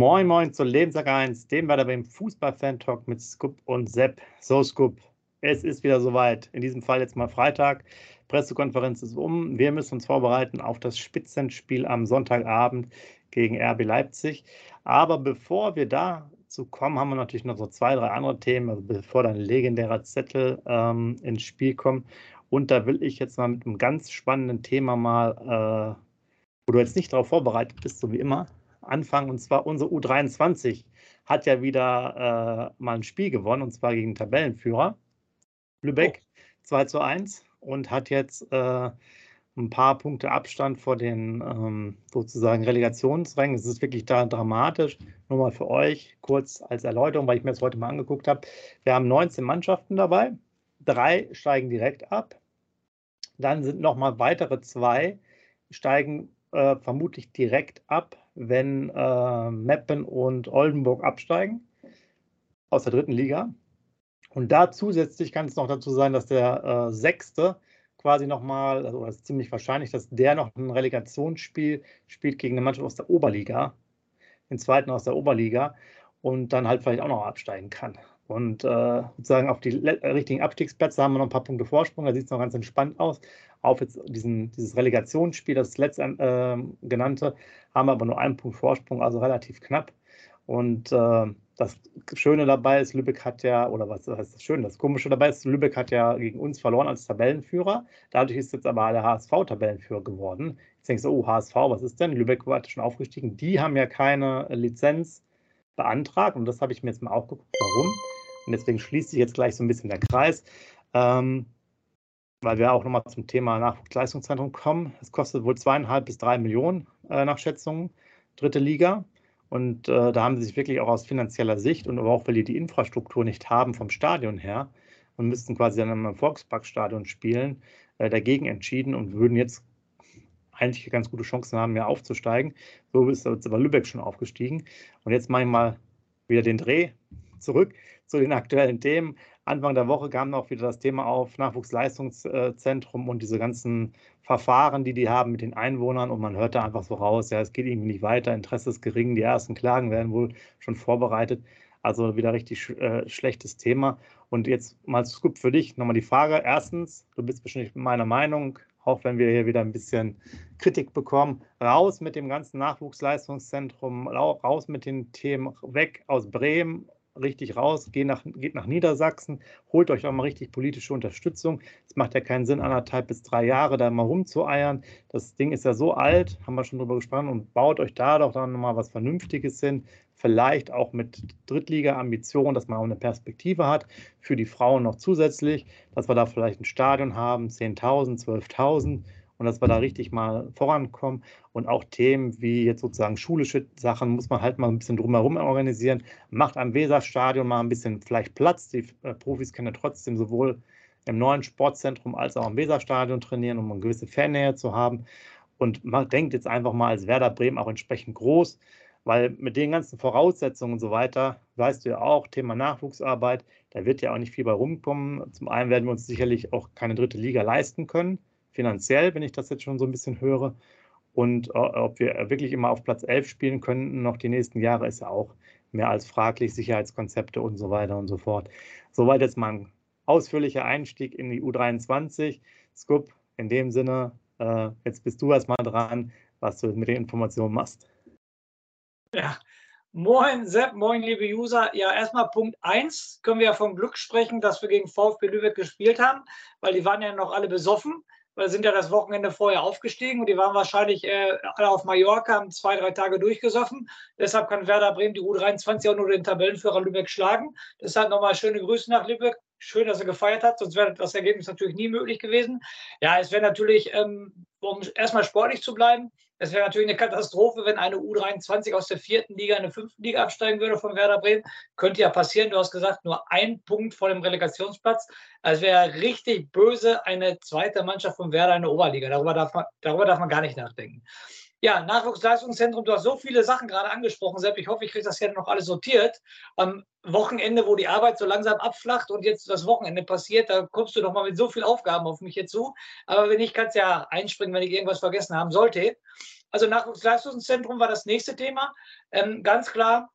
Moin Moin zu Lebenstag 1, dem war beim Fußball-Fan-Talk mit Scoop und Sepp. So Scoop, es ist wieder soweit. In diesem Fall jetzt mal Freitag. Pressekonferenz ist um. Wir müssen uns vorbereiten auf das Spitzenspiel am Sonntagabend gegen RB Leipzig. Aber bevor wir dazu kommen, haben wir natürlich noch so zwei, drei andere Themen, also bevor dann legendärer Zettel ähm, ins Spiel kommt. Und da will ich jetzt mal mit einem ganz spannenden Thema mal, äh, wo du jetzt nicht darauf vorbereitet bist, so wie immer, anfangen. Und zwar unsere U23 hat ja wieder äh, mal ein Spiel gewonnen, und zwar gegen Tabellenführer Lübeck oh. 2 zu 1 und hat jetzt äh, ein paar Punkte Abstand vor den ähm, sozusagen Relegationsrängen. Es ist wirklich da dramatisch. Nur mal für euch kurz als Erläuterung, weil ich mir das heute mal angeguckt habe. Wir haben 19 Mannschaften dabei. Drei steigen direkt ab. Dann sind nochmal weitere zwei, steigen äh, vermutlich direkt ab wenn äh, Meppen und Oldenburg absteigen aus der dritten Liga. Und da zusätzlich kann es noch dazu sein, dass der äh, Sechste quasi nochmal, also es ist ziemlich wahrscheinlich, dass der noch ein Relegationsspiel spielt gegen eine Mannschaft aus der Oberliga, den zweiten aus der Oberliga und dann halt vielleicht auch noch absteigen kann. Und äh, sozusagen auf die richtigen Abstiegsplätze haben wir noch ein paar Punkte Vorsprung, da sieht es noch ganz entspannt aus auf jetzt diesen, dieses Relegationsspiel, das letzte äh, genannte, haben wir aber nur einen Punkt Vorsprung, also relativ knapp. Und äh, das Schöne dabei ist, Lübeck hat ja, oder was heißt das Schöne, das Komische dabei ist, Lübeck hat ja gegen uns verloren als Tabellenführer. Dadurch ist jetzt aber der HSV Tabellenführer geworden. Jetzt denkst du, oh, HSV, was ist denn? Lübeck war schon aufgestiegen. Die haben ja keine Lizenz beantragt und das habe ich mir jetzt mal auch geguckt, warum. Und deswegen schließt sich jetzt gleich so ein bisschen der Kreis. Ähm, weil wir auch nochmal zum Thema Nachwuchsleistungszentrum kommen. Es kostet wohl zweieinhalb bis drei Millionen äh, nach Schätzungen, dritte Liga. Und äh, da haben sie sich wirklich auch aus finanzieller Sicht und aber auch, weil die die Infrastruktur nicht haben vom Stadion her und müssten quasi dann im Volksparkstadion spielen, äh, dagegen entschieden und würden jetzt eigentlich ganz gute Chancen haben, mehr aufzusteigen. So ist aber Lübeck schon aufgestiegen. Und jetzt mache ich mal wieder den Dreh zurück zu den aktuellen Themen. Anfang der Woche kam auch wieder das Thema auf Nachwuchsleistungszentrum und diese ganzen Verfahren, die die haben mit den Einwohnern. Und man hörte einfach so raus, ja, es geht irgendwie nicht weiter, Interesse ist gering, die ersten Klagen werden wohl schon vorbereitet. Also wieder richtig äh, schlechtes Thema. Und jetzt mal Scoop für dich nochmal die Frage. Erstens, du bist bestimmt meiner Meinung, auch wenn wir hier wieder ein bisschen Kritik bekommen, raus mit dem ganzen Nachwuchsleistungszentrum, raus mit den Themen, weg aus Bremen richtig raus, geht nach, geht nach Niedersachsen, holt euch auch mal richtig politische Unterstützung. Es macht ja keinen Sinn, anderthalb bis drei Jahre da mal rumzueiern. Das Ding ist ja so alt, haben wir schon drüber gesprochen, und baut euch da doch dann nochmal was Vernünftiges hin. Vielleicht auch mit Drittliga-Ambitionen, dass man auch eine Perspektive hat für die Frauen noch zusätzlich, dass wir da vielleicht ein Stadion haben, 10.000, 12.000 und dass wir da richtig mal vorankommen. Und auch Themen wie jetzt sozusagen schulische Sachen muss man halt mal ein bisschen drumherum organisieren. Macht am Weserstadion mal ein bisschen vielleicht Platz. Die äh, Profis können ja trotzdem sowohl im neuen Sportzentrum als auch am Weserstadion trainieren, um eine gewisse Fannähe zu haben. Und man denkt jetzt einfach mal als Werder Bremen auch entsprechend groß, weil mit den ganzen Voraussetzungen und so weiter, weißt du ja auch, Thema Nachwuchsarbeit, da wird ja auch nicht viel bei rumkommen. Zum einen werden wir uns sicherlich auch keine dritte Liga leisten können finanziell, wenn ich das jetzt schon so ein bisschen höre. Und äh, ob wir wirklich immer auf Platz 11 spielen könnten, noch die nächsten Jahre, ist ja auch mehr als fraglich, Sicherheitskonzepte und so weiter und so fort. Soweit jetzt mal ein ausführlicher Einstieg in die U23. Scoop, in dem Sinne, äh, jetzt bist du erstmal dran, was du mit den Informationen machst. Ja, moin Sepp, moin liebe User. Ja, erstmal Punkt 1 können wir ja vom Glück sprechen, dass wir gegen VfB Lübeck gespielt haben, weil die waren ja noch alle besoffen sind ja das Wochenende vorher aufgestiegen und die waren wahrscheinlich äh, alle auf Mallorca, haben zwei, drei Tage durchgesoffen. Deshalb kann Werder Bremen die U23 auch nur den Tabellenführer Lübeck schlagen. Deshalb nochmal schöne Grüße nach Lübeck. Schön, dass er gefeiert hat, sonst wäre das Ergebnis natürlich nie möglich gewesen. Ja, es wäre natürlich, ähm, um erstmal sportlich zu bleiben, es wäre natürlich eine Katastrophe, wenn eine U23 aus der vierten Liga in die fünfte Liga absteigen würde von Werder Bremen. Könnte ja passieren. Du hast gesagt, nur ein Punkt vor dem Relegationsplatz. Also wäre richtig böse eine zweite Mannschaft von Werder in der Oberliga. Darüber darf man, darüber darf man gar nicht nachdenken. Ja, Nachwuchsleistungszentrum, du hast so viele Sachen gerade angesprochen, Sepp. Ich hoffe, ich kriege das hier noch alles sortiert. Am Wochenende, wo die Arbeit so langsam abflacht und jetzt das Wochenende passiert, da kommst du doch mal mit so vielen Aufgaben auf mich hier zu. Aber wenn nicht, kannst ja einspringen, wenn ich irgendwas vergessen haben sollte. Also Nachwuchsleistungszentrum war das nächste Thema. Ähm, ganz klar,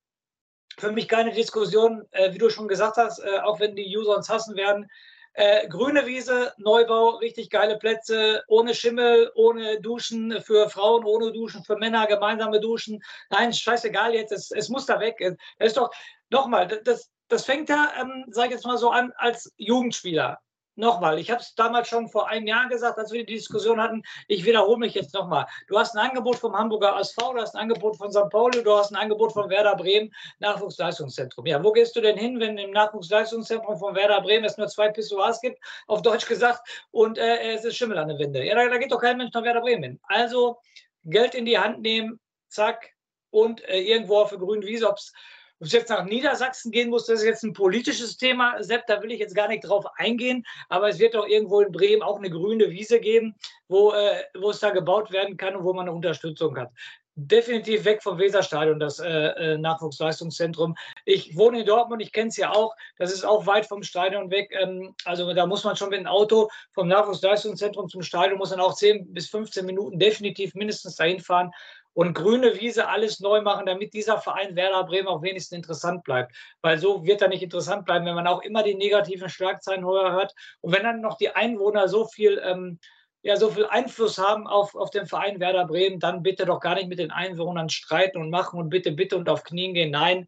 für mich keine Diskussion, äh, wie du schon gesagt hast, äh, auch wenn die User uns hassen werden. Äh, grüne Wiese, Neubau, richtig geile Plätze, ohne Schimmel, ohne Duschen für Frauen, ohne Duschen für Männer, gemeinsame Duschen. Nein, scheißegal jetzt, es, es muss da weg. Das ist doch, nochmal, das, das fängt ja, ähm, sag ich jetzt mal so an, als Jugendspieler nochmal, ich habe es damals schon vor einem Jahr gesagt, als wir die Diskussion hatten, ich wiederhole mich jetzt nochmal. Du hast ein Angebot vom Hamburger SV, du hast ein Angebot von St. Pauli, du hast ein Angebot von Werder Bremen, Nachwuchsleistungszentrum. Ja, wo gehst du denn hin, wenn im Nachwuchsleistungszentrum von Werder Bremen es nur zwei Pissoirs gibt, auf Deutsch gesagt, und äh, es ist Schimmel an der Winde? Ja, da, da geht doch kein Mensch nach Werder Bremen hin. Also Geld in die Hand nehmen, zack, und äh, irgendwo auf der grünen Wiese, ob es ob es jetzt nach Niedersachsen gehen muss, das ist jetzt ein politisches Thema. Sepp, da will ich jetzt gar nicht drauf eingehen. Aber es wird doch irgendwo in Bremen auch eine grüne Wiese geben, wo, äh, wo es da gebaut werden kann und wo man eine Unterstützung hat definitiv weg vom Weserstadion, das äh, äh, Nachwuchsleistungszentrum. Ich wohne in Dortmund, ich kenne es ja auch. Das ist auch weit vom Stadion weg. Ähm, also da muss man schon mit dem Auto vom Nachwuchsleistungszentrum zum Stadion, muss dann auch 10 bis 15 Minuten definitiv mindestens dahin fahren und grüne Wiese alles neu machen, damit dieser Verein Werder Bremen auch wenigstens interessant bleibt. Weil so wird er nicht interessant bleiben, wenn man auch immer die negativen Schlagzeilen hört. Und wenn dann noch die Einwohner so viel, ähm, ja, so viel Einfluss haben auf, auf den Verein Werder Bremen, dann bitte doch gar nicht mit den Einwohnern streiten und machen und bitte, bitte und auf Knien gehen. Nein,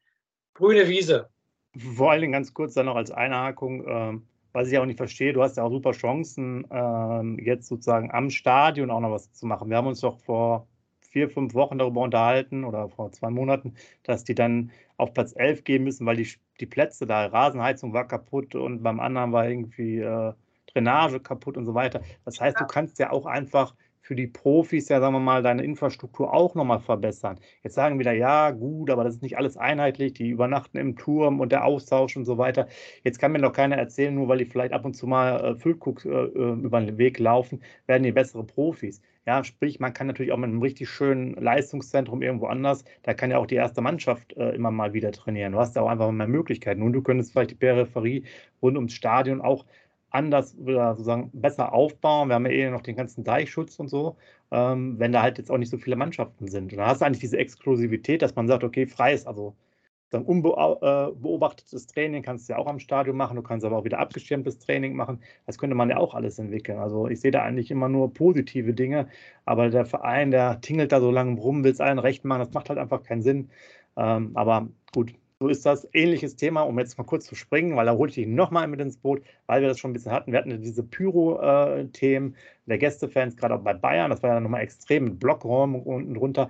grüne Wiese. Vor allen Dingen ganz kurz dann noch als Einhakung. Ähm was ich auch nicht verstehe, du hast ja auch super Chancen, ähm, jetzt sozusagen am Stadion auch noch was zu machen. Wir haben uns doch vor vier, fünf Wochen darüber unterhalten oder vor zwei Monaten, dass die dann auf Platz 11 gehen müssen, weil die, die Plätze da, Rasenheizung war kaputt und beim anderen war irgendwie äh, Drainage kaputt und so weiter. Das heißt, du kannst ja auch einfach für die Profis ja, sagen wir mal, deine Infrastruktur auch nochmal verbessern. Jetzt sagen wieder, ja, gut, aber das ist nicht alles einheitlich, die übernachten im Turm und der Austausch und so weiter. Jetzt kann mir noch keiner erzählen, nur weil die vielleicht ab und zu mal äh, Füllkuck äh, äh über den Weg laufen, werden die bessere Profis. Ja, sprich, man kann natürlich auch mit einem richtig schönen Leistungszentrum irgendwo anders, da kann ja auch die erste Mannschaft äh, immer mal wieder trainieren. Du hast ja auch einfach mehr Möglichkeiten. Und du könntest vielleicht die Peripherie rund ums Stadion auch anders oder sozusagen besser aufbauen. Wir haben ja eh noch den ganzen Deichschutz und so, ähm, wenn da halt jetzt auch nicht so viele Mannschaften sind. Und da hast du eigentlich diese Exklusivität, dass man sagt, okay, freies, also dann unbeobachtetes Training kannst du ja auch am Stadion machen, du kannst aber auch wieder abgeschirmtes Training machen. Das könnte man ja auch alles entwickeln. Also ich sehe da eigentlich immer nur positive Dinge, aber der Verein, der tingelt da so lange rum, will es allen recht machen, das macht halt einfach keinen Sinn. Ähm, aber gut, so ist das. Ähnliches Thema, um jetzt mal kurz zu springen, weil da hole ich dich nochmal mit ins Boot, weil wir das schon ein bisschen hatten. Wir hatten diese Pyro-Themen der Gästefans, gerade auch bei Bayern. Das war ja nochmal extrem mit Blockräumen unten drunter.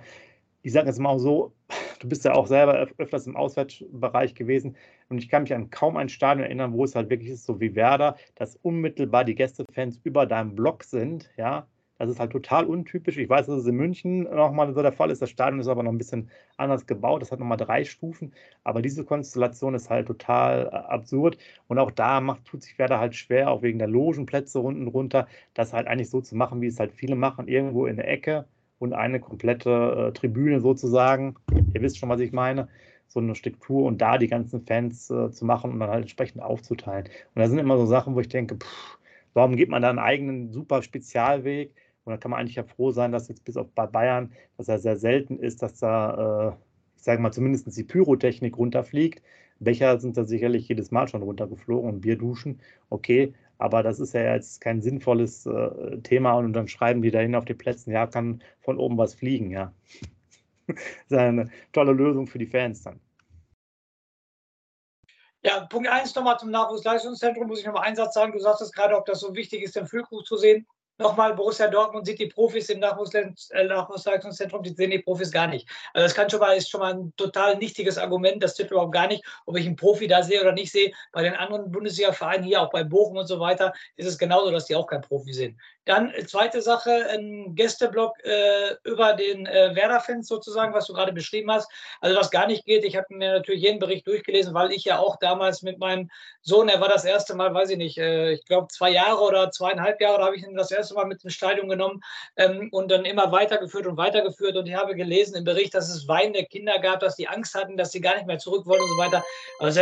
Ich sage jetzt mal auch so, du bist ja auch selber öfters im Auswärtsbereich gewesen und ich kann mich an kaum ein Stadion erinnern, wo es halt wirklich ist, so wie Werder, dass unmittelbar die Gästefans über deinem Block sind, ja, das ist halt total untypisch. Ich weiß, dass es in München nochmal so der Fall ist. Das Stadion ist aber noch ein bisschen anders gebaut. Das hat nochmal drei Stufen. Aber diese Konstellation ist halt total äh, absurd. Und auch da macht, tut sich Werder halt schwer, auch wegen der Logenplätze unten runter, das halt eigentlich so zu machen, wie es halt viele machen, irgendwo in der Ecke und eine komplette äh, Tribüne sozusagen. Ihr wisst schon, was ich meine so eine Struktur und da die ganzen Fans äh, zu machen und dann halt entsprechend aufzuteilen. Und da sind immer so Sachen, wo ich denke, pff, warum geht man da einen eigenen super Spezialweg? Und da kann man eigentlich ja froh sein, dass jetzt bis auf bei Bayern, dass er sehr selten ist, dass da, äh, ich sage mal, zumindest die Pyrotechnik runterfliegt. Becher sind da sicherlich jedes Mal schon runtergeflogen und Bierduschen, okay, aber das ist ja jetzt kein sinnvolles äh, Thema und dann schreiben die dahin auf die Plätze, ja, kann von oben was fliegen, ja. das ist eine tolle Lösung für die Fans dann. Ja, Punkt 1 nochmal zum Nachwuchsleistungszentrum, muss ich nochmal einen Satz sagen. Du sagst es gerade, ob das so wichtig ist, den Füllkrug zu sehen nochmal, Borussia Dortmund sieht die Profis im äh, Nachwuchsleistungszentrum, die sehen die Profis gar nicht. Also das kann schon mal, ist schon mal ein total nichtiges Argument. Das tippt überhaupt gar nicht, ob ich einen Profi da sehe oder nicht sehe. Bei den anderen Bundesliga-Vereinen hier, auch bei Bochum und so weiter, ist es genauso, dass die auch kein Profi sehen. Dann äh, zweite Sache, ein Gästeblock äh, über den äh, Werder-Fans sozusagen, was du gerade beschrieben hast. Also was gar nicht geht, ich habe mir natürlich jeden Bericht durchgelesen, weil ich ja auch damals mit meinem Sohn, er war das erste Mal, weiß ich nicht, äh, ich glaube zwei Jahre oder zweieinhalb Jahre, da habe ich ihn das erste Mal mit ins Stadion genommen ähm, und dann immer weitergeführt und weitergeführt. Und ich habe gelesen im Bericht, dass es weinende Kinder gab, dass die Angst hatten, dass sie gar nicht mehr zurück wollen und so weiter. Also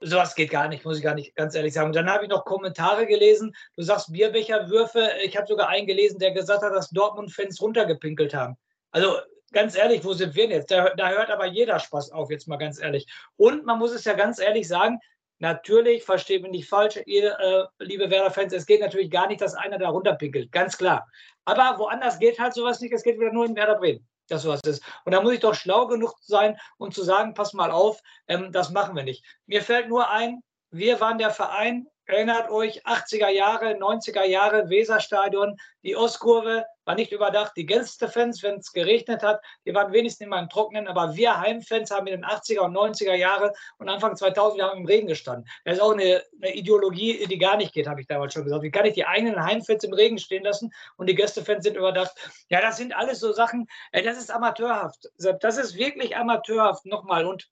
sowas geht gar nicht, muss ich gar nicht ganz ehrlich sagen. Und dann habe ich noch Kommentare gelesen. Du sagst Bierbecherwürfe. Ich habe sogar einen gelesen, der gesagt hat, dass Dortmund-Fans runtergepinkelt haben. Also ganz ehrlich, wo sind wir denn jetzt? Da, da, hört aber jeder Spaß auf, jetzt mal ganz ehrlich. Und man muss es ja ganz ehrlich sagen, natürlich, versteht mich nicht falsch, ihr, äh, liebe Werder-Fans, es geht natürlich gar nicht, dass einer da runterpinkelt, ganz klar. Aber woanders geht halt sowas nicht, es geht wieder nur in Werder Bremen dass sowas ist. Und da muss ich doch schlau genug sein, um zu sagen, pass mal auf, ähm, das machen wir nicht. Mir fällt nur ein, wir waren der Verein, Erinnert euch, 80er Jahre, 90er Jahre, Weserstadion, die Ostkurve war nicht überdacht. Die Gästefans, wenn es geregnet hat, die waren wenigstens immer im Trocknen, aber wir Heimfans haben in den 80er und 90er Jahre und Anfang 2000 Jahre im Regen gestanden. Das ist auch eine, eine Ideologie, die gar nicht geht, habe ich damals schon gesagt. Wie kann ich die eigenen Heimfans im Regen stehen lassen und die Gästefans sind überdacht? Ja, das sind alles so Sachen, äh, das ist amateurhaft. Das ist wirklich amateurhaft, nochmal. Und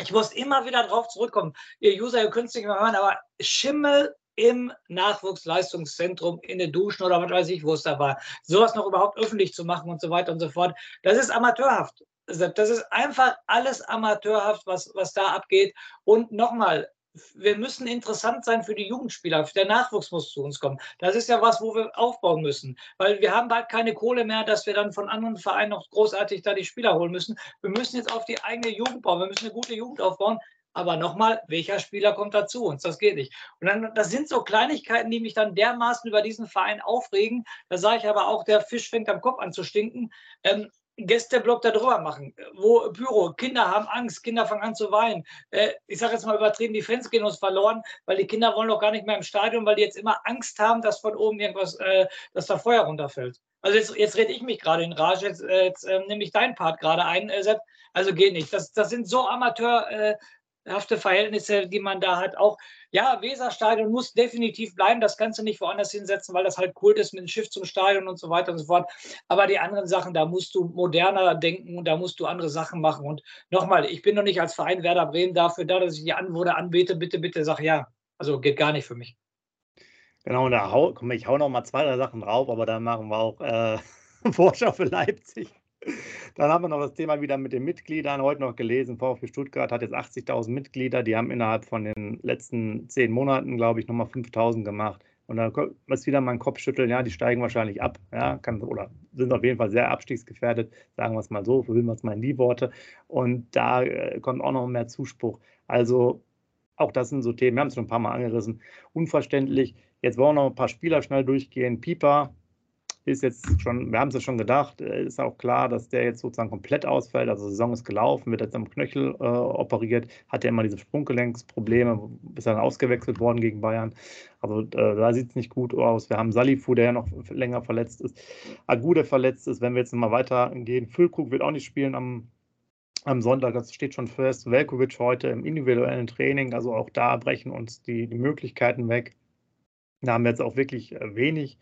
ich muss immer wieder drauf zurückkommen. Ihr User, ihr könnt es nicht mehr hören, aber Schimmel im Nachwuchsleistungszentrum in den Duschen oder was weiß ich, wo es da war. Sowas noch überhaupt öffentlich zu machen und so weiter und so fort. Das ist amateurhaft. Das ist einfach alles amateurhaft, was, was da abgeht. Und nochmal, wir müssen interessant sein für die Jugendspieler. Der Nachwuchs muss zu uns kommen. Das ist ja was, wo wir aufbauen müssen. Weil wir haben bald keine Kohle mehr, dass wir dann von anderen Vereinen noch großartig da die Spieler holen müssen. Wir müssen jetzt auf die eigene Jugend bauen. Wir müssen eine gute Jugend aufbauen. Aber nochmal, welcher Spieler kommt dazu uns? Das geht nicht. Und dann, das sind so Kleinigkeiten, die mich dann dermaßen über diesen Verein aufregen. Da sage ich aber auch, der Fisch fängt am Kopf an zu stinken. Ähm, Gästeblock da drüber machen, wo Büro, Kinder haben Angst, Kinder fangen an zu weinen. Äh, ich sage jetzt mal übertrieben, die Fans gehen uns verloren, weil die Kinder wollen doch gar nicht mehr im Stadion, weil die jetzt immer Angst haben, dass von oben irgendwas, äh, dass da Feuer runterfällt. Also jetzt, jetzt rede ich mich gerade in Rage, jetzt, äh, jetzt nehme ich deinen Part gerade ein, äh, Sepp. Also geht nicht. Das, das sind so Amateur, äh, Verhältnisse, die man da hat. Auch, ja, Weserstadion muss definitiv bleiben. Das kannst du nicht woanders hinsetzen, weil das halt Kult ist mit dem Schiff zum Stadion und so weiter und so fort. Aber die anderen Sachen, da musst du moderner denken und da musst du andere Sachen machen. Und nochmal, ich bin noch nicht als Verein Werder Bremen dafür da, dass ich die Anwohner anbete. Bitte, bitte sag ja. Also geht gar nicht für mich. Genau, und da hau, komm, ich hau noch mal zwei, drei Sachen drauf, aber dann machen wir auch äh, Vorschau für Leipzig. Dann haben wir noch das Thema wieder mit den Mitgliedern. Heute noch gelesen, VfB Stuttgart hat jetzt 80.000 Mitglieder. Die haben innerhalb von den letzten zehn Monaten, glaube ich, nochmal 5.000 gemacht. Und da muss wieder mein Kopf schütteln, ja, die steigen wahrscheinlich ab, ja, kann, oder sind auf jeden Fall sehr abstiegsgefährdet, sagen wir es mal so, verwillen wir es mal in die Worte. Und da äh, kommt auch noch mehr Zuspruch. Also auch das sind so Themen, wir haben es schon ein paar Mal angerissen, unverständlich. Jetzt wollen wir noch ein paar Spieler schnell durchgehen. Pieper, ist jetzt schon, wir haben es ja schon gedacht, äh, ist auch klar, dass der jetzt sozusagen komplett ausfällt. Also die Saison ist gelaufen, wird jetzt am Knöchel äh, operiert, hat ja immer diese Sprunggelenksprobleme, ist dann ausgewechselt worden gegen Bayern. Also äh, da sieht es nicht gut aus. Wir haben Salifu, der ja noch länger verletzt ist, Agude verletzt ist. Wenn wir jetzt mal weitergehen, Füllkrug wird auch nicht spielen am am Sonntag, das steht schon fest. Velkovic heute im individuellen Training, also auch da brechen uns die, die Möglichkeiten weg. Da haben wir jetzt auch wirklich äh, wenig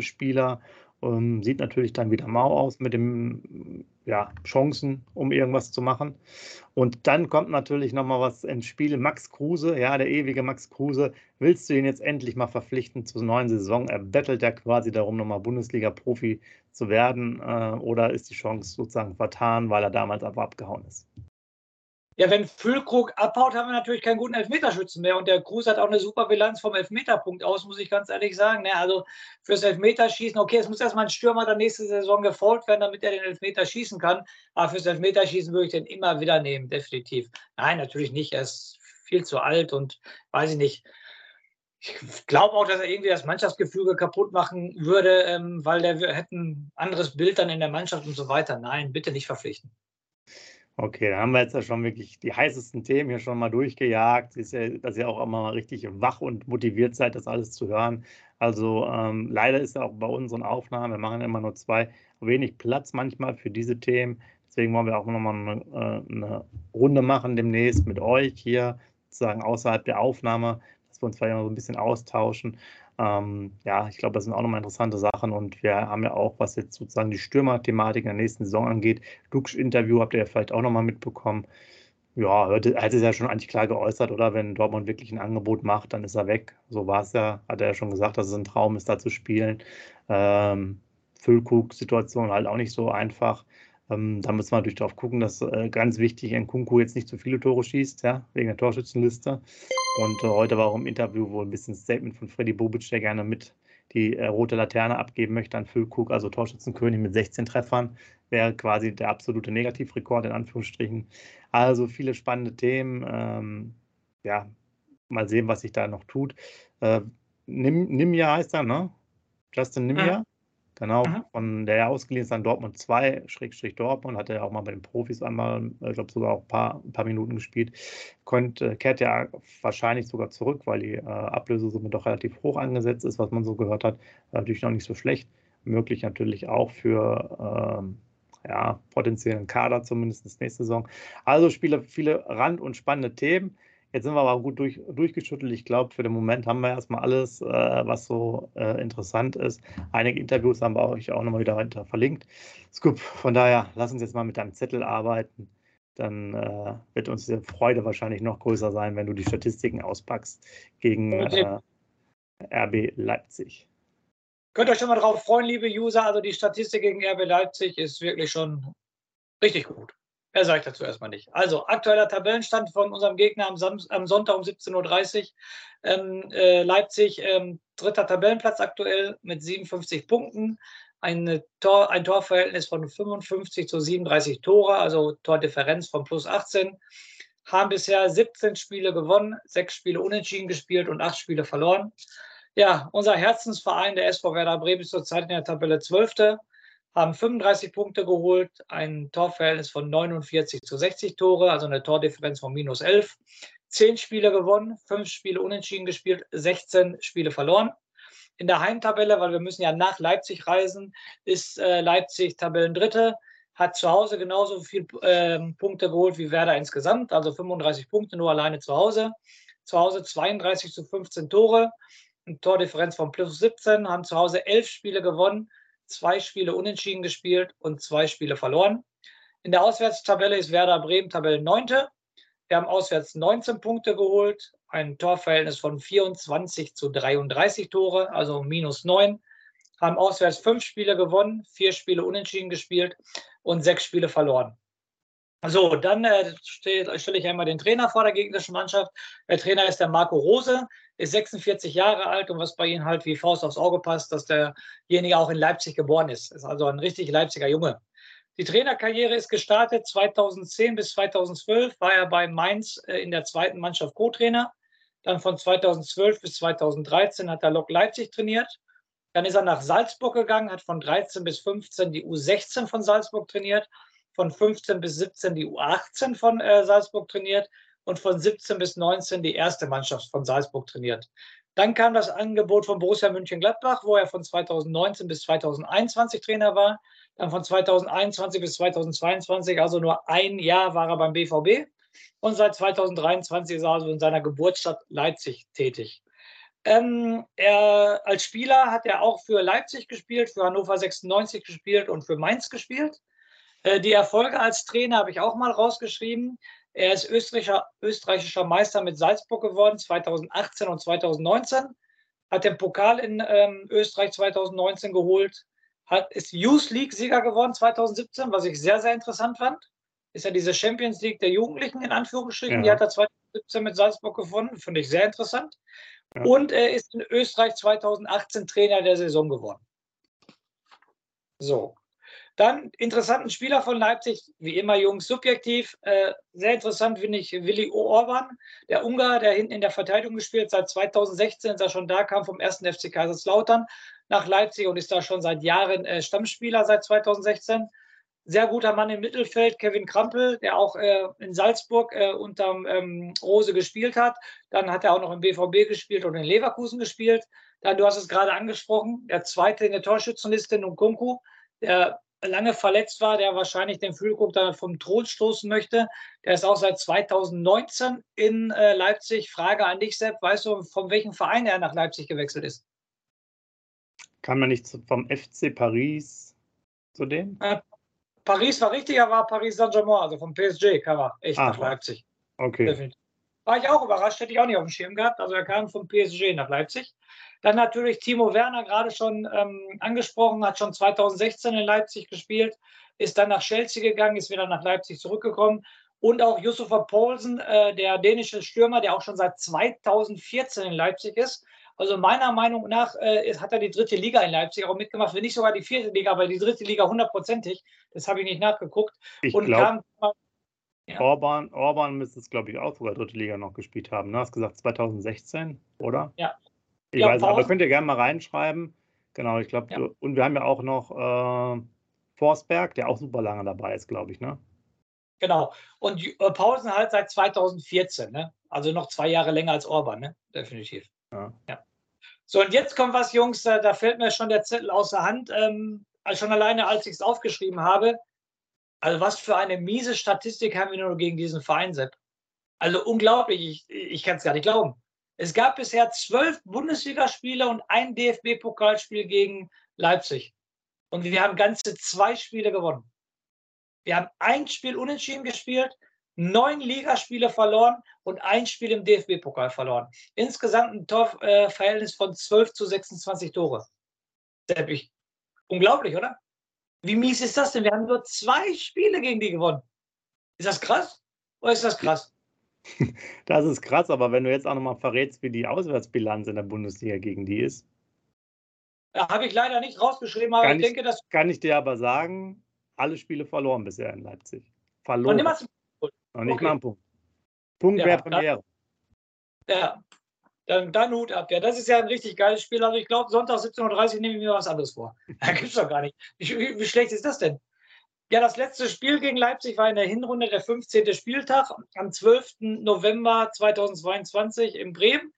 Spieler. Ähm, sieht natürlich dann wieder mau aus mit den ja, Chancen, um irgendwas zu machen. Und dann kommt natürlich nochmal was ins Spiel. Max Kruse, ja, der ewige Max Kruse. Willst du ihn jetzt endlich mal verpflichten zur neuen Saison? Er bettelt ja quasi darum, nochmal Bundesliga-Profi zu werden. Äh, oder ist die Chance sozusagen vertan, weil er damals aber abgehauen ist? Ja, wenn Füllkrug abhaut, haben wir natürlich keinen guten Elfmeterschützen mehr. Und der Kruse hat auch eine super Bilanz vom Elfmeterpunkt aus, muss ich ganz ehrlich sagen. Ne, also fürs Elfmeterschießen, okay, es muss erstmal ein Stürmer der nächste Saison gefolgt werden, damit er den Elfmeter schießen kann. Aber fürs Elfmeterschießen würde ich den immer wieder nehmen, definitiv. Nein, natürlich nicht. Er ist viel zu alt und weiß ich nicht. Ich glaube auch, dass er irgendwie das Mannschaftsgefüge kaputt machen würde, ähm, weil der hätte ein anderes Bild dann in der Mannschaft und so weiter. Nein, bitte nicht verpflichten. Okay, da haben wir jetzt ja schon wirklich die heißesten Themen hier schon mal durchgejagt. Ist ja, dass ihr auch immer mal richtig wach und motiviert seid, das alles zu hören. Also ähm, leider ist ja auch bei unseren Aufnahmen, wir machen immer nur zwei, wenig Platz manchmal für diese Themen. Deswegen wollen wir auch nochmal eine, äh, eine Runde machen demnächst mit euch hier, sozusagen außerhalb der Aufnahme, dass wir uns vielleicht mal so ein bisschen austauschen. Ähm, ja, ich glaube, das sind auch nochmal interessante Sachen und wir haben ja auch, was jetzt sozusagen die Stürmer-Thematik in der nächsten Saison angeht, Luksch Interview habt ihr ja vielleicht auch nochmal mitbekommen. Ja, er hat es ja schon eigentlich klar geäußert, oder? Wenn Dortmund wirklich ein Angebot macht, dann ist er weg. So war es ja, hat er ja schon gesagt, dass es ein Traum ist, da zu spielen. Ähm, Füllkrug-Situation halt auch nicht so einfach. Ähm, da müssen wir natürlich darauf gucken, dass äh, ganz wichtig Nkunku jetzt nicht zu viele Tore schießt, ja, wegen der Torschützenliste. Und äh, heute war auch im Interview wohl ein bisschen Statement von Freddy Bobic, der gerne mit die äh, rote Laterne abgeben möchte an Füllkrug, also Torschützenkönig mit 16 Treffern, wäre quasi der absolute Negativrekord in Anführungsstrichen. Also viele spannende Themen. Ähm, ja, mal sehen, was sich da noch tut. Äh, Nim, Nimja heißt er, ne? Justin Nimja. Mhm. Genau, mhm. von der er ausgeliehen ist an Dortmund 2, Schrägstrich Dortmund, hat er auch mal bei den Profis einmal, ich glaube sogar auch ein paar, ein paar Minuten gespielt. Konnte, kehrt ja wahrscheinlich sogar zurück, weil die äh, Ablösesumme doch relativ hoch angesetzt ist, was man so gehört hat. Natürlich noch nicht so schlecht. Möglich natürlich auch für ähm, ja, potenziellen Kader zumindest nächste Saison. Also Spiele, viele Rand- und spannende Themen. Jetzt sind wir aber gut durch, durchgeschüttelt. Ich glaube, für den Moment haben wir erstmal alles, äh, was so äh, interessant ist. Einige Interviews haben wir euch auch nochmal wieder weiter verlinkt. Scoop, von daher, lass uns jetzt mal mit deinem Zettel arbeiten. Dann äh, wird uns die Freude wahrscheinlich noch größer sein, wenn du die Statistiken auspackst gegen äh, RB Leipzig. Könnt ihr euch schon mal drauf freuen, liebe User. Also die Statistik gegen RB Leipzig ist wirklich schon richtig gut. Mehr sage ich dazu erstmal nicht. Also, aktueller Tabellenstand von unserem Gegner am, Sam am Sonntag um 17.30 Uhr. Ähm, äh, Leipzig, ähm, dritter Tabellenplatz aktuell mit 57 Punkten. Tor, ein Torverhältnis von 55 zu 37 Tore, also Tordifferenz von plus 18. Haben bisher 17 Spiele gewonnen, sechs Spiele unentschieden gespielt und acht Spiele verloren. Ja, unser Herzensverein, der SV Werder Bremen, ist zurzeit in der Tabelle 12 haben 35 Punkte geholt, ein Torverhältnis von 49 zu 60 Tore, also eine Tordifferenz von minus 11. Zehn Spiele gewonnen, fünf Spiele unentschieden gespielt, 16 Spiele verloren. In der Heimtabelle, weil wir müssen ja nach Leipzig reisen, ist äh, Leipzig Tabellendritte, hat zu Hause genauso viele äh, Punkte geholt wie Werder insgesamt, also 35 Punkte nur alleine zu Hause. Zu Hause 32 zu 15 Tore, eine Tordifferenz von plus 17, haben zu Hause elf Spiele gewonnen, zwei Spiele unentschieden gespielt und zwei Spiele verloren. In der Auswärtstabelle ist Werder Bremen Tabelle 9. Wir haben auswärts 19 Punkte geholt, ein Torverhältnis von 24 zu 33 Tore, also minus 9. Haben auswärts fünf Spiele gewonnen, vier Spiele unentschieden gespielt und sechs Spiele verloren. So, dann äh, stelle ich einmal den Trainer vor der gegnerischen Mannschaft. Der Trainer ist der Marco Rose, ist 46 Jahre alt und was bei ihm halt wie Faust aufs Auge passt, dass derjenige auch in Leipzig geboren ist. Ist also ein richtig Leipziger Junge. Die Trainerkarriere ist gestartet 2010 bis 2012 war er bei Mainz äh, in der zweiten Mannschaft Co-Trainer. Dann von 2012 bis 2013 hat er Lok Leipzig trainiert. Dann ist er nach Salzburg gegangen, hat von 13 bis 15 die U16 von Salzburg trainiert von 15 bis 17 die U18 von äh, Salzburg trainiert und von 17 bis 19 die erste Mannschaft von Salzburg trainiert. Dann kam das Angebot von Borussia München-Gladbach, wo er von 2019 bis 2021 Trainer war. Dann von 2021 bis 2022, also nur ein Jahr war er beim BVB. Und seit 2023 ist er also in seiner Geburtsstadt Leipzig tätig. Ähm, er, als Spieler hat er auch für Leipzig gespielt, für Hannover 96 gespielt und für Mainz gespielt. Äh, die Erfolge als Trainer habe ich auch mal rausgeschrieben. Er ist österreichischer, österreichischer Meister mit Salzburg geworden 2018 und 2019, hat den Pokal in ähm, Österreich 2019 geholt, hat, ist Youth League-Sieger geworden 2017, was ich sehr, sehr interessant fand. Ist ja diese Champions League der Jugendlichen in Anführungsstrichen, ja. die hat er 2017 mit Salzburg gewonnen, finde ich sehr interessant. Ja. Und er ist in Österreich 2018 Trainer der Saison geworden. So, dann interessanten Spieler von Leipzig, wie immer Jungs, subjektiv. Äh, sehr interessant finde ich Willi Orban, der Ungar, der hinten in der Verteidigung gespielt seit 2016, ist er schon da, kam vom ersten FC Kaiserslautern nach Leipzig und ist da schon seit Jahren äh, Stammspieler seit 2016. Sehr guter Mann im Mittelfeld, Kevin Krampel, der auch äh, in Salzburg äh, unterm ähm, Rose gespielt hat. Dann hat er auch noch im BVB gespielt und in Leverkusen gespielt. Dann, du hast es gerade angesprochen, der zweite in der Torschützenliste, Nkunku, der lange verletzt war, der wahrscheinlich den Füllkrug dann vom Thron stoßen möchte. Der ist auch seit 2019 in äh, Leipzig. Frage an dich, Sepp, weißt du, von welchem Verein er nach Leipzig gewechselt ist? Kann man nicht vom FC Paris zu dem? Äh, Paris war richtig, er war Paris Saint-Germain, also vom PSG kam er echt ah, nach Leipzig. Okay. Definitiv. War ich auch überrascht, hätte ich auch nicht auf dem Schirm gehabt. Also er kam vom PSG nach Leipzig. Dann natürlich Timo Werner, gerade schon ähm, angesprochen, hat schon 2016 in Leipzig gespielt, ist dann nach Chelsea gegangen, ist wieder nach Leipzig zurückgekommen. Und auch Yusufa Poulsen, äh, der dänische Stürmer, der auch schon seit 2014 in Leipzig ist. Also meiner Meinung nach äh, hat er die dritte Liga in Leipzig auch mitgemacht, wenn nicht sogar die vierte Liga, aber die dritte Liga hundertprozentig. Das habe ich nicht nachgeguckt. Ich glaube, ja. Orban, Orban müsste es, glaube ich, auch sogar dritte Liga noch gespielt haben. Du ne? hast gesagt 2016, oder? Ja. Ich ja, weiß, aber könnt ihr gerne mal reinschreiben. Genau, ich glaube, ja. und wir haben ja auch noch äh, Forsberg, der auch super lange dabei ist, glaube ich, ne? Genau. Und äh, Pausen halt seit 2014, ne? Also noch zwei Jahre länger als Orban, ne? Definitiv. Ja. ja. So, und jetzt kommt was, Jungs, da, da fällt mir schon der Zettel aus der Hand. Ähm, also schon alleine, als ich es aufgeschrieben habe. Also, was für eine miese Statistik haben wir nur gegen diesen Verein, Sepp. Also unglaublich, ich, ich kann es gar nicht glauben. Es gab bisher zwölf Bundesligaspiele und ein DFB-Pokalspiel gegen Leipzig. Und wir haben ganze zwei Spiele gewonnen. Wir haben ein Spiel unentschieden gespielt, neun Ligaspiele verloren und ein Spiel im DFB-Pokal verloren. Insgesamt ein Torverhältnis von 12 zu 26 Tore. Unglaublich, oder? Wie mies ist das denn? Wir haben nur zwei Spiele gegen die gewonnen. Ist das krass? Oder ist das krass? Das ist krass, aber wenn du jetzt auch nochmal verrätst, wie die Auswärtsbilanz in der Bundesliga gegen die ist. Ja, habe ich leider nicht rausgeschrieben, aber kann ich, denke, das. Kann ich dir aber sagen, alle Spiele verloren bisher in Leipzig. Verloren. Und Noch nicht okay. mal einen Punkt. Punkt ja, wäre Premiere. Ja, dann, dann Hut ab. Ja, das ist ja ein richtig geiles Spiel. Also ich glaube, Sonntag 17.30 Uhr nehme ich mir was anderes vor. Da gibt es doch gar nicht. Wie, wie, schlecht ist das denn? Ja, das letzte Spiel gegen Leipzig war in der Hinrunde der 15. Spieltag am 12. November 2022 in Bremen.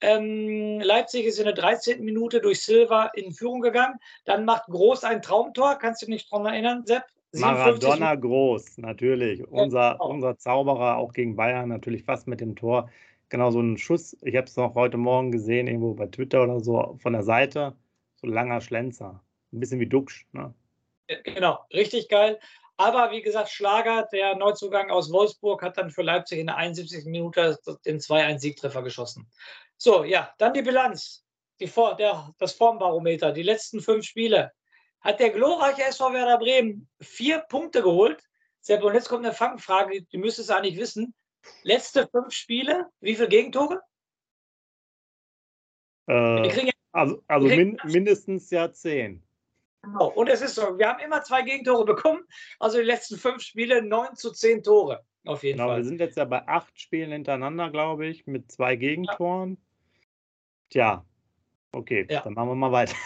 Ähm, Leipzig ist in der 13. Minute durch Silva in Führung gegangen. Dann macht Groß ein Traumtor. Kannst du dich daran erinnern, Sepp? Maradona Groß, natürlich. Unser, genau. unser Zauberer auch gegen Bayern, natürlich fast mit dem Tor. Genau so ein Schuss. Ich habe es noch heute Morgen gesehen, irgendwo bei Twitter oder so, von der Seite. So ein langer Schlenzer. Ein bisschen wie Duxch. Ne? Genau, richtig geil. Aber wie gesagt, Schlager, der Neuzugang aus Wolfsburg, hat dann für Leipzig in der 71. Minute den 2-1-Siegtreffer geschossen. So, ja, dann die Bilanz, die Vor der, das Formbarometer, die letzten fünf Spiele. Hat der glorreiche SV Werder Bremen vier Punkte geholt. Sepp, und jetzt kommt eine Fangfrage, die müsstest du eigentlich wissen. Letzte fünf Spiele, wie viele Gegentore? Äh, also also min mindestens ja zehn. Genau. Und es ist so, wir haben immer zwei Gegentore bekommen. Also die letzten fünf Spiele neun zu zehn Tore. Auf jeden genau, Fall. Wir sind jetzt ja bei acht Spielen hintereinander, glaube ich, mit zwei Gegentoren. Ja. Tja, okay, ja. dann machen wir mal weiter.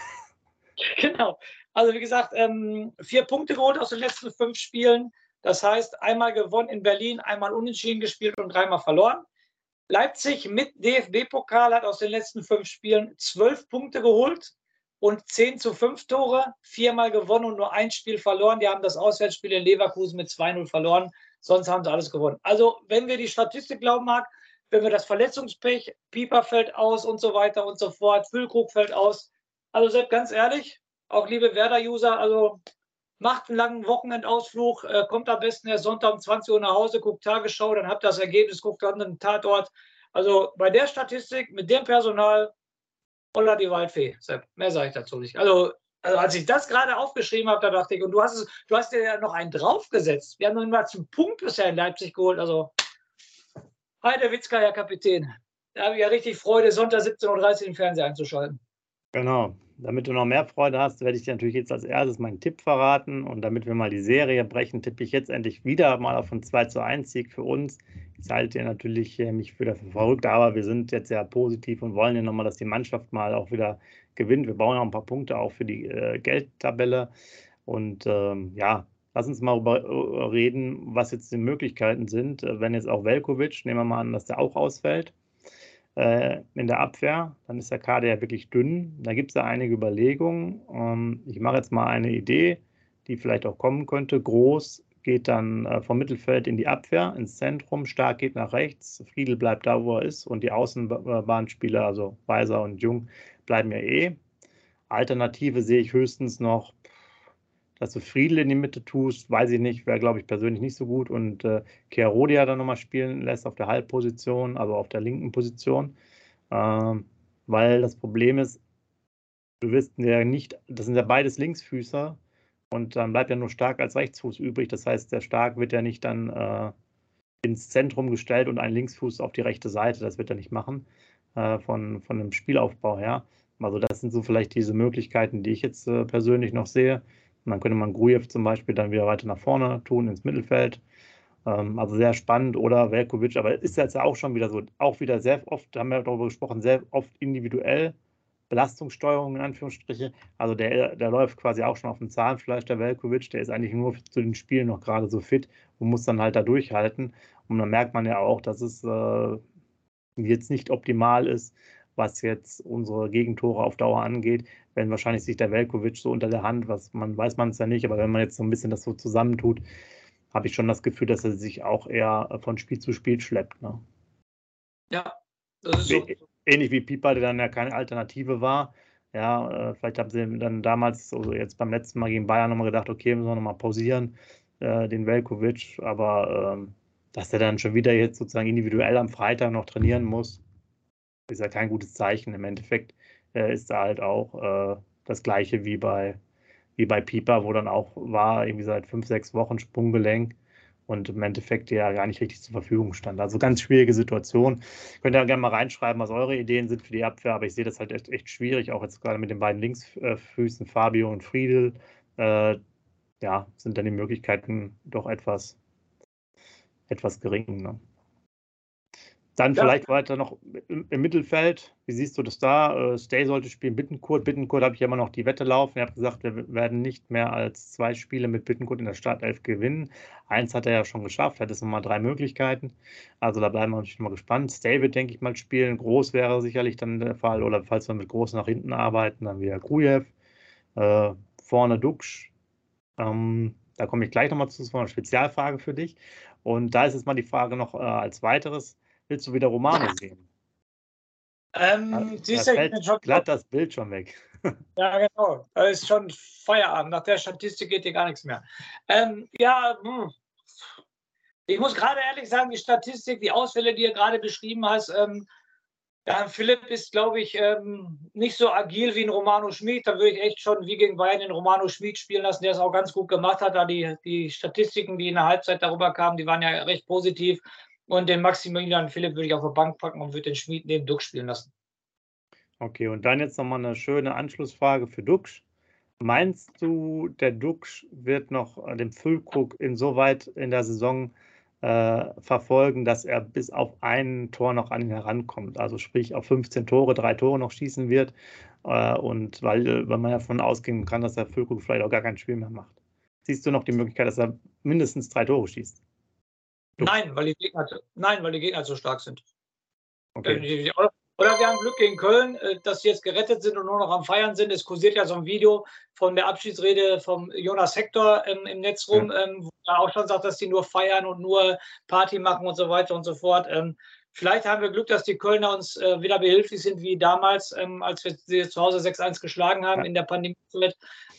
Genau. Also wie gesagt, ähm, vier Punkte geholt aus den letzten fünf Spielen. Das heißt, einmal gewonnen in Berlin, einmal unentschieden gespielt und dreimal verloren. Leipzig mit DFB-Pokal hat aus den letzten fünf Spielen zwölf Punkte geholt und 10 zu 5 Tore, viermal gewonnen und nur ein Spiel verloren. Die haben das Auswärtsspiel in Leverkusen mit 2-0 verloren, sonst haben sie alles gewonnen. Also, wenn wir die Statistik glauben mag, wenn wir das Verletzungspech, Pieper fällt aus und so weiter und so fort, Füllkrug fällt aus. Also Sepp, ganz ehrlich, auch liebe Werder-User, also macht einen langen Wochenendausflug, äh, kommt am besten erst Sonntag um 20 Uhr nach Hause, guckt Tagesschau, dann habt ihr das Ergebnis, guckt dann den Tatort. Also bei der Statistik, mit dem Personal, Holla die Waldfee, Sepp. Mehr sage ich dazu nicht. Also, also als ich das gerade aufgeschrieben habe, da dachte ich, und du hast es, du hast dir ja noch einen draufgesetzt. Wir haben noch mal zum Punkt bisher in Leipzig geholt. Also Heidewitzka, Herr Kapitän. Da habe ich ja richtig Freude, Sonntag 17.30 Uhr den Fernseher einzuschalten. Genau. Damit du noch mehr Freude hast, werde ich dir natürlich jetzt als erstes meinen Tipp verraten. Und damit wir mal die Serie brechen, tippe ich jetzt endlich wieder mal auf einen 2 zu 1 Sieg für uns. Ich halte natürlich mich wieder für verrückt, aber wir sind jetzt sehr positiv und wollen ja nochmal, dass die Mannschaft mal auch wieder gewinnt. Wir bauen auch ein paar Punkte auch für die äh, Geldtabelle. Und ähm, ja, lass uns mal über, äh, reden, was jetzt die Möglichkeiten sind. Wenn jetzt auch Velkovic, nehmen wir mal an, dass der auch ausfällt äh, in der Abwehr, dann ist der Kader ja wirklich dünn. Da gibt es ja einige Überlegungen. Ähm, ich mache jetzt mal eine Idee, die vielleicht auch kommen könnte. Groß geht dann äh, vom Mittelfeld in die Abwehr, ins Zentrum, Stark geht nach rechts, Friedel bleibt da, wo er ist und die Außenbahnspieler, also Weiser und Jung, bleiben ja eh. Alternative sehe ich höchstens noch dass du Friedel in die Mitte tust, weiß ich nicht, wäre, glaube ich, persönlich nicht so gut. Und äh, Kerodia dann nochmal spielen lässt auf der Halbposition, also auf der linken Position. Ähm, weil das Problem ist, du wirst ja nicht, das sind ja beides Linksfüßer und dann bleibt ja nur Stark als Rechtsfuß übrig. Das heißt, der Stark wird ja nicht dann äh, ins Zentrum gestellt und ein Linksfuß auf die rechte Seite. Das wird er nicht machen. äh, von, von dem Spielaufbau her. Also das sind so vielleicht diese Möglichkeiten, die ich jetzt äh, persönlich noch sehe. Und dann könnte man Grujew zum Beispiel dann wieder weiter nach vorne tun, ins Mittelfeld. Ähm, also sehr spannend. Oder Velkovic, aber ist jetzt auch schon wieder so, auch wieder sehr oft, haben wir darüber gesprochen, sehr oft individuell. Belastungssteuerung in Anführungsstriche. Also der, der läuft quasi auch schon auf dem Zahnfleisch, der Velkovic. Der ist eigentlich nur zu den Spielen noch gerade so fit und muss dann halt da durchhalten. Und dann merkt man ja auch, dass es äh, jetzt nicht optimal ist, was jetzt unsere Gegentore auf Dauer angeht. Wenn wahrscheinlich sich der Velkovic so unter der Hand, was man weiß man es ja nicht, aber wenn man jetzt so ein bisschen das so zusammentut, habe ich schon das Gefühl, dass er sich auch eher von Spiel zu Spiel schleppt. Ne? Ja, das ist so. Ähnlich wie Pieper, der dann ja keine Alternative war. Ja, äh, vielleicht haben sie dann damals, also jetzt beim letzten Mal gegen Bayern nochmal gedacht, okay, müssen wir nochmal pausieren, äh, den Velkovic, aber ähm, dass er dann schon wieder jetzt sozusagen individuell am Freitag noch trainieren muss, ist ja kein gutes Zeichen. Im Endeffekt äh, ist da halt auch äh, das gleiche wie bei, wie bei Pieper, wo dann auch war, irgendwie seit fünf, sechs Wochen Sprunggelenk und im Endeffekt ja gar nicht richtig zur Verfügung stand. Also ganz schwierige Situation. Könnt ihr gerne mal reinschreiben, was eure Ideen sind für die Abwehr, aber ich sehe das halt echt, echt schwierig, auch jetzt gerade mit den beiden Linksfüßen, Fabio und Friedel. Äh, ja, sind dann die Möglichkeiten doch etwas etwas gering. Ne? Dann ja. vielleicht weiter noch im, Mittelfeld. Wie siehst du das da? Äh, Stay sollte spielen Bittenkurt. Bittenkurt habe ich immer noch die Wette laufen. Er hat gesagt, wir werden nicht mehr als zwei Spiele mit Bittenkurt in der Startelf gewinnen. Eins hat er ja schon geschafft, hat es nochmal drei Möglichkeiten. Also da bleiben wir natürlich mal gespannt. Stay wird, denke ich mal, spielen. Groß wäre sicherlich dann der Fall. Oder falls wir mit Groß nach hinten arbeiten, dann wieder Krujew. Äh, vorne Duxch. Ähm, da komme ich gleich nochmal zu. Das war eine Spezialfrage für dich. Und da ist jetzt mal die Frage noch äh, als weiteres: Willst du wieder Romane sehen? Ähm, da, siehst da fällt schon glatt das Bild schon weg. Ja, genau. Da ist schon Feierabend. Nach der Statistik geht hier gar nichts mehr. Ähm, ja, hm. ich muss gerade ehrlich sagen, die Statistik, die Ausfälle, die ihr gerade beschrieben hast, ähm, ja, Philipp ist, glaube ich, ähm, nicht so agil wie ein Romano Schmid. Da würde ich echt schon wie gegen Bayern den Romano Schmid spielen lassen, der es auch ganz gut gemacht hat. Da die, die Statistiken, die in der Halbzeit darüber kamen, die waren ja recht positiv. Und den Maximilian Philipp würde ich auf der Bank packen und würde den Schmid neben Duck spielen lassen. Okay, und dann jetzt nochmal eine schöne Anschlussfrage für Dux. Meinst du, der Dux wird noch den Füllkrug insoweit in der Saison äh, verfolgen, dass er bis auf ein Tor noch an ihn herankommt. Also sprich auf 15 Tore, drei Tore noch schießen wird. Äh, und weil, weil man davon ausgehen kann, dass der Füllkrug vielleicht auch gar kein Spiel mehr macht. Siehst du noch die Möglichkeit, dass er mindestens drei Tore schießt? Nein, weil die Gegner, nein, weil die Gegner so stark sind. Okay. Äh, oder wir haben Glück gegen Köln, äh, dass sie jetzt gerettet sind und nur noch am Feiern sind. Es kursiert ja so ein Video von der Abschiedsrede vom Jonas Hector ähm, im Netz rum, ja. ähm, wo er auch schon sagt, dass die nur feiern und nur Party machen und so weiter und so fort. Ähm, vielleicht haben wir Glück, dass die Kölner uns äh, wieder behilflich sind wie damals, ähm, als wir sie zu Hause 6-1 geschlagen haben ja. in der Pandemiezeit.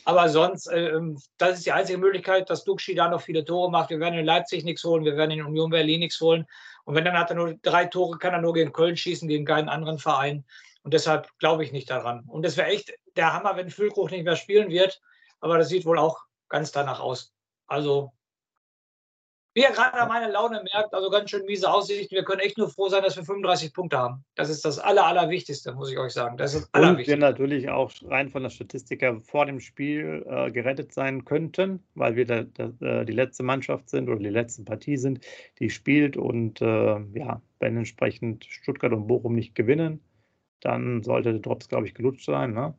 Aber sonst, äh, ähm, das ist die einzige Möglichkeit, dass Duxi da noch viele Tore macht. Wir werden in Leipzig nichts holen, wir werden in Union Berlin nichts holen. Und wenn dann hat er nur drei Tore, kann er nur gegen Köln schießen, gegen keinen anderen Verein. Und deshalb glaube ich nicht daran. Und es wäre echt der Hammer, wenn Füllkrug nicht mehr spielen wird. Aber das sieht wohl auch ganz danach aus. Also wie ihr gerade meine Laune merkt, also ganz schön miese Aussichten. Wir können echt nur froh sein, dass wir 35 Punkte haben. Das ist das Aller, Allerwichtigste, muss ich euch sagen. Das ist das Und wir natürlich auch rein von der Statistik her vor dem Spiel äh, gerettet sein könnten, weil wir da, da, äh, die letzte Mannschaft sind oder die letzte Partie sind, die spielt. Und äh, ja, wenn entsprechend Stuttgart und Bochum nicht gewinnen, dann sollte der Drops, glaube ich, gelutscht sein. Ne?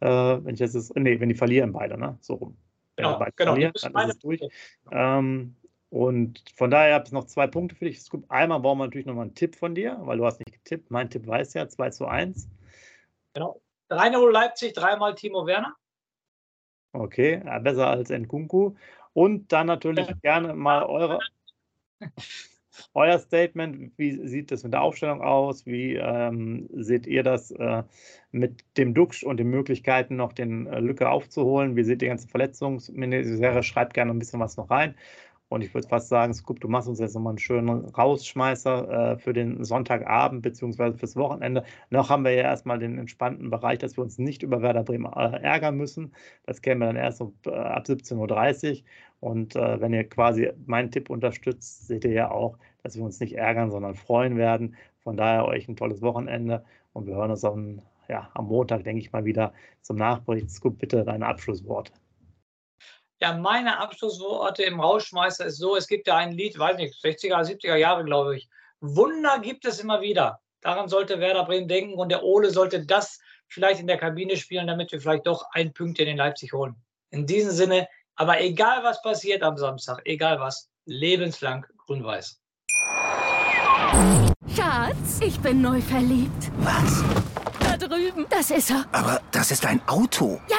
Äh, wenn ich jetzt ist, nee, wenn die verlieren beide, ne? So rum. Genau, genau. Verlieren, dann ist es durch. Ähm, und von daher habe ich noch zwei Punkte für dich. Einmal brauchen wir natürlich nochmal einen Tipp von dir, weil du hast nicht getippt. Mein Tipp weiß ja 2 zu 1. Genau. 3-0 Leipzig, dreimal Timo Werner. Okay, ja, besser als Nkunku. Und dann natürlich ja. gerne mal eure, euer Statement. Wie sieht das mit der Aufstellung aus? Wie ähm, seht ihr das äh, mit dem Duxch und den Möglichkeiten, noch den äh, Lücke aufzuholen? Wie seht ihr die ganze Verletzungsministerie? Schreibt gerne ein bisschen was noch rein. Und ich würde fast sagen, Scoop, du machst uns jetzt nochmal einen schönen Rausschmeißer äh, für den Sonntagabend beziehungsweise fürs Wochenende. Noch haben wir ja erstmal den entspannten Bereich, dass wir uns nicht über Werder Bremen äh, ärgern müssen. Das käme dann erst um, äh, ab 17.30 Uhr. Und äh, wenn ihr quasi meinen Tipp unterstützt, seht ihr ja auch, dass wir uns nicht ärgern, sondern freuen werden. Von daher euch ein tolles Wochenende und wir hören uns am, ja, am Montag, denke ich mal, wieder zum Nachbericht. Scoop, bitte deine Abschlussworte. Ja, meine Abschlussworte im Rauschmeister ist so, es gibt ja ein Lied, weiß nicht, 60er, 70er Jahre, glaube ich. Wunder gibt es immer wieder. Daran sollte Werder Bremen denken und der Ole sollte das vielleicht in der Kabine spielen, damit wir vielleicht doch ein Pünktchen in Leipzig holen. In diesem Sinne, aber egal was passiert am Samstag, egal was, lebenslang grün-weiß. Schatz, ich bin neu verliebt. Was? Da drüben. Das ist er. Aber das ist ein Auto. Ja,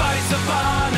Everybody's a